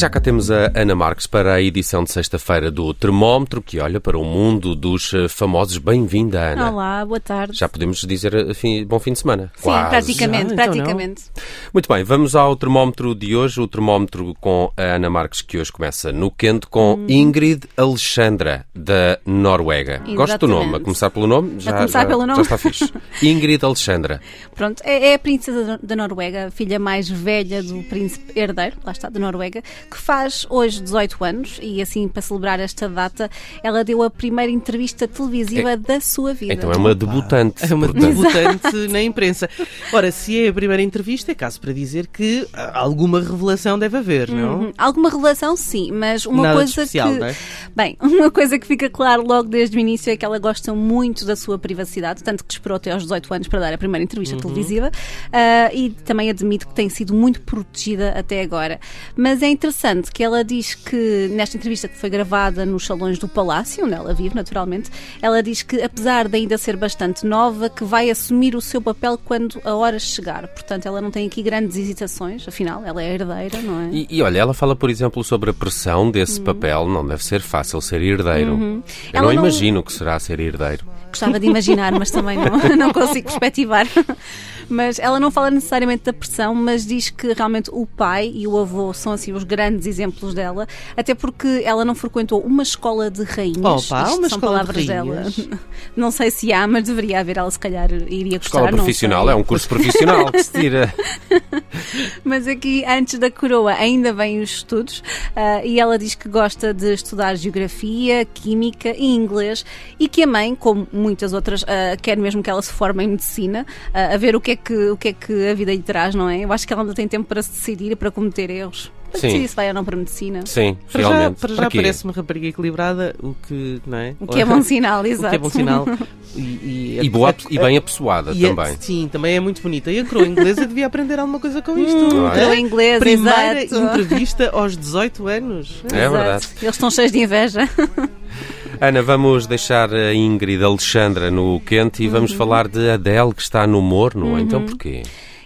Já cá temos a Ana Marques para a edição de sexta-feira do Termómetro, que olha para o mundo dos eh, famosos. Bem-vinda, Ana. Olá, boa tarde. Já podemos dizer eh, fim, bom fim de semana. Sim, Quase. praticamente, então praticamente. Muito bem, vamos ao termómetro de hoje, o termómetro com a Ana Marques, que hoje começa no quente com hum. Ingrid Alexandra, da Noruega. Exatamente. Gosto do nome, a começar pelo nome, já, a começar já, pelo nome. já está fixe. Ingrid Alexandra. Pronto, é, é a princesa da Noruega, a filha mais velha do príncipe herdeiro, lá está, da Noruega, que faz hoje 18 anos e assim para celebrar esta data ela deu a primeira entrevista televisiva é, da sua vida. Então é uma debutante. É uma debutante na imprensa. Ora, se é a primeira entrevista, é caso para dizer que alguma revelação deve haver, não? Uhum. Alguma revelação, sim, mas uma Nada coisa especial, que. Não é? Bem, uma coisa que fica claro logo desde o início é que ela gosta muito da sua privacidade, tanto que esperou até aos 18 anos para dar a primeira entrevista Uhum. televisiva uh, e também admite que tem sido muito protegida até agora. Mas é interessante que ela diz que, nesta entrevista que foi gravada nos salões do Palácio, onde ela vive, naturalmente, ela diz que, apesar de ainda ser bastante nova, que vai assumir o seu papel quando a hora chegar. Portanto, ela não tem aqui grandes hesitações, afinal, ela é herdeira, não é? E, e olha, ela fala, por exemplo, sobre a pressão desse Uhum. papel. Não deve ser fácil ser herdeiro. Eu Ela não não- imagino que será ser herdeiro. Gostava de imaginar, mas também não, não consigo perspectivar. Mas ela não fala necessariamente da pressão, mas diz que realmente o pai e o avô são assim os grandes exemplos dela, até porque ela não frequentou uma escola de rainhas. Opa, Isto uma são escola de palavras rainhas? dela. Não sei se há, mas deveria haver. Ela se calhar iria gostar. Escola profissional é um curso profissional que se tira. Mas aqui, antes da coroa, ainda vêm os estudos ah, e ela diz que gosta de estudar geografia, química e inglês e que a mãe, como muitas outras, ah, quer mesmo que ela se forme em medicina, ah, a ver o que, é que, o que é que a vida lhe traz, não é? Eu acho que ela ainda tem tempo para se decidir e para cometer erros. Para Sim. se vai ou não para medicina. Sim, Para já, realmente. para já quê? parece uma rapariga equilibrada, o que, não é? O que é bom sinal, O que exato. é bom sinal. E, e, E, boa, é- e bem apessoada também. sim, também é muito bonita. E a coroa inglesa devia aprender alguma coisa com isto. Hum, é? coroa inglesa, Primeira exato. entrevista aos 18 anos. É Exato. verdade. Eles estão cheios de inveja. Ana, vamos deixar a Ingrid Alexandra no quente e Uhum. vamos falar de Adele, que está no morno. Então porquê?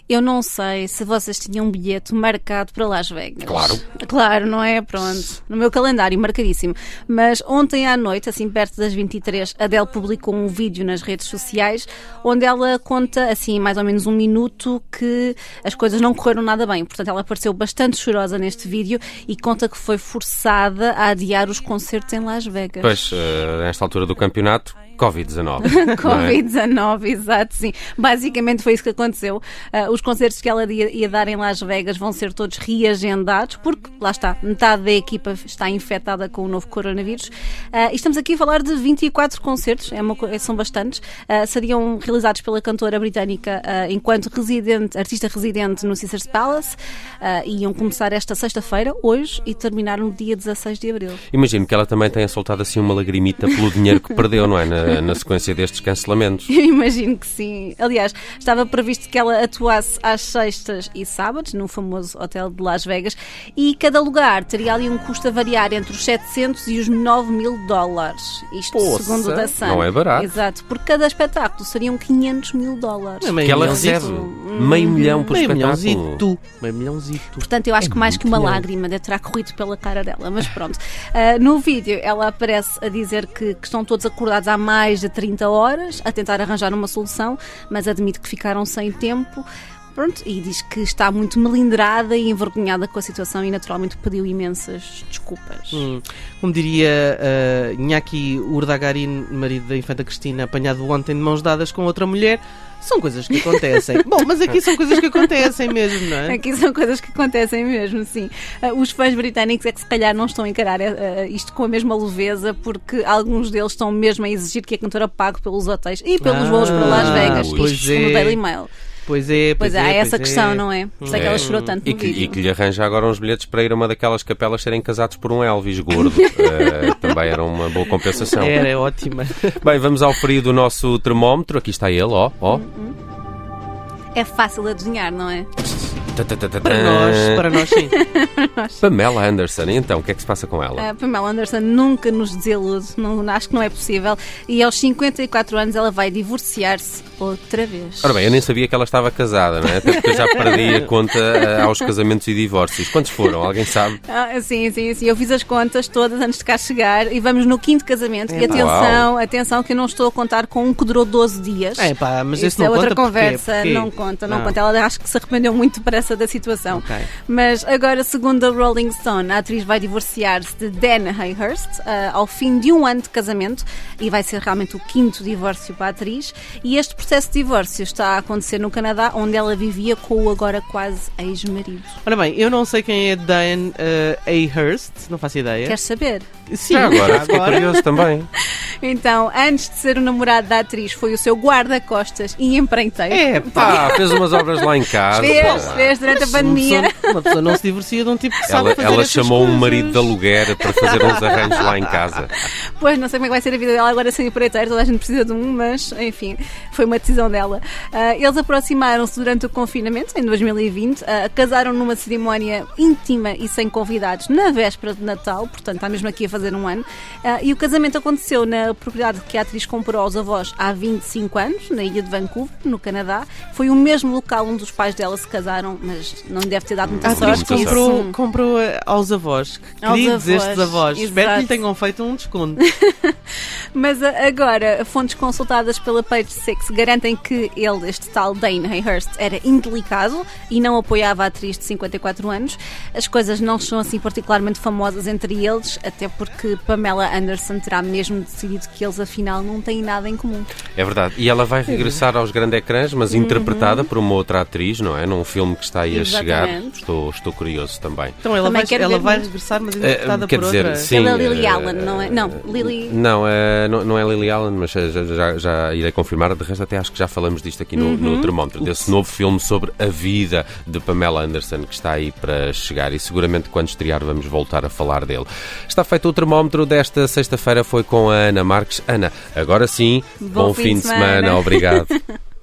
Eu não sei se vocês tinham um bilhete marcado para Las Vegas. Claro. Claro, não é? Pronto. No meu calendário, marcadíssimo. Mas ontem à noite, assim perto das 23, a Adele publicou um vídeo nas redes sociais onde ela conta, assim, mais ou menos um minuto, que as coisas não correram nada bem. Portanto, ela apareceu bastante chorosa neste vídeo e conta que foi forçada a adiar os concertos em Las Vegas. Pois, eh, nesta altura do campeonato, Covid-19. não é? Covid-19, exato, sim. Basicamente foi isso que aconteceu. Ah, os concertos que ela ia, ia dar em Las Vegas vão ser todos reagendados, porque, lá está, metade da equipa está infectada com o novo coronavírus. Ah, e estamos aqui a falar de 24 concertos, é uma co- são bastantes. Ah, seriam realizados pela cantora britânica enquanto residente, artista residente no Caesars Palace. Ah, iam começar esta sexta-feira, hoje, e terminar no dia 16 de abril. Imagino que ela também tenha soltado assim uma lagrimita pelo dinheiro que perdeu, não é? Na, na sequência destes cancelamentos. Eu imagino que sim. Aliás, estava previsto que ela atuasse às sextas e sábados no famoso hotel de Las Vegas e cada lugar teria ali um custo a variar entre os 700 e os 9 mil dólares. Isto Poça, segundo o da Sun. não é barato. Exato. Por cada espetáculo seriam 500 mil dólares. É Que ela recebe meio milhão por Meio espetáculo. milhãozito. Meio milhãozito. Portanto, eu acho que mais que uma lágrima deve terá corrido pela cara dela, mas pronto. Ah, no vídeo, ela aparece a dizer que, que estão todos acordados há mais de 30 horas a tentar arranjar uma solução, mas admite que ficaram sem tempo. Pronto, e diz que está muito melindrada e envergonhada com a situação e naturalmente pediu imensas desculpas. Hum, Como diria uh, Inaki Urdagarin, marido da infanta Cristina, apanhado ontem de mãos dadas com outra mulher, são coisas que acontecem. Bom, mas aqui são coisas que acontecem mesmo, não é? Aqui são coisas que acontecem mesmo, sim. Ah, Os fãs britânicos é que se calhar não estão a encarar ah, isto com a mesma leveza, porque alguns deles estão mesmo a exigir que a cantora pague pelos hotéis e pelos Ah, voos para Las Vegas, pois isto é. Daily Mail. Pois é, Pois pois, é, há é, essa pois questão, é. não é? Por isso é que ela chorou tanto E no que, vídeo. e que lhe arranja agora uns bilhetes para ir a uma daquelas capelas serem casados por um Elvis gordo. Eh, também era uma boa compensação. Era é ótima. Bem, vamos ao frio do nosso termómetro. Aqui está ele, ó. ó. É fácil adivinhar, não é? Para nós, para nós sim. Pamela Anderson. E então, o que é que se passa com ela? A Pamela Anderson nunca nos desilude, não, acho que não é possível. E aos 54 anos ela vai divorciar-se outra vez. Ora bem, eu nem sabia que ela estava casada, não é? Até porque eu já perdi a conta eh, aos casamentos e divórcios. Quantos foram? Alguém sabe? Ah, sim, sim, sim. Eu fiz as contas todas antes de cá chegar e vamos no quinto casamento. É, e atenção, atenção que eu não estou a contar com um que durou 12 dias. É pá, mas Isso esse é não outra conta conversa, Porquê? não conta, não, Não. conta. Ela acho que se arrependeu muito depressa da situação. Ok. Mas agora, segundo a Rolling Stone, a atriz vai divorciar-se de Dan Hayhurst ah, ao fim de um ano de casamento e vai ser realmente o quinto divórcio para a atriz. E este processo de divórcio está a acontecer no Canadá, onde ela vivia com o agora quase ex-marido. Ora bem, eu não sei quem é Diane uh, Ahurst, não faço ideia. Queres saber? Sim, Já agora, fiquei curioso também. Então, antes de ser o namorado da atriz, foi o seu guarda-costas e empreiteiro. É pá. Pá, fez umas obras lá em casa. Fez, fez durante a Uma pandemia. pessoa, uma pessoa não se divorcia de um tipo que sabe Ela, fazer ela chamou um coisas. marido de aluguer para fazer uns arranjos lá em casa. Pois, não sei como é que vai ser a vida dela agora sem empreiteiro, toda a gente precisa de um, mas enfim, foi uma decisão dela. Ah, eles aproximaram-se durante o confinamento, em 2020, ah, casaram numa cerimónia íntima e sem convidados na véspera de Natal, portanto está mesmo aqui a fazer um ano. Ah, e o casamento aconteceu na propriedade que a atriz comprou aos avós há 25 anos, na ilha de Vancouver, no Canadá. Foi o mesmo local onde os pais dela se casaram, mas não deve ter dado muita A sorte. comprou, comprou uh, aos avós. Que Aos queridos avós, estes avós. Espero que lhe exato. tenham feito um desconto. Mas a- agora, fontes consultadas pela Page Six garantem que ele, este tal Dane Hayhurst, era indelicado e não apoiava a atriz de 54 anos. As coisas não são assim particularmente famosas entre eles, até porque Pamela Anderson terá mesmo decidido que eles afinal não têm nada em comum. É verdade. E ela vai regressar aos grandes ecrãs, mas interpretada por uma outra atriz, não é? Num filme que está aí a chegar. Exatamente. Estou, estou curioso também. Então ela Também vai, ela vai regressar, mas Eh, interpretada quer por dizer, outra. sim. Ela é Lily eh, Allen, não é? Não, Lily. Não, eh, não, não é Lily Allen, mas já, já, já irei confirmar. De resto, até acho que já falamos disto aqui no, Uhum. no termómetro, desse novo filme sobre a vida de Pamela Anderson que está aí para chegar e seguramente quando estrear vamos voltar a falar dele. Está feito o termómetro desta sexta-feira, foi com a Ana Marques. Ana, agora sim, bom, fim, de semana. Obrigado.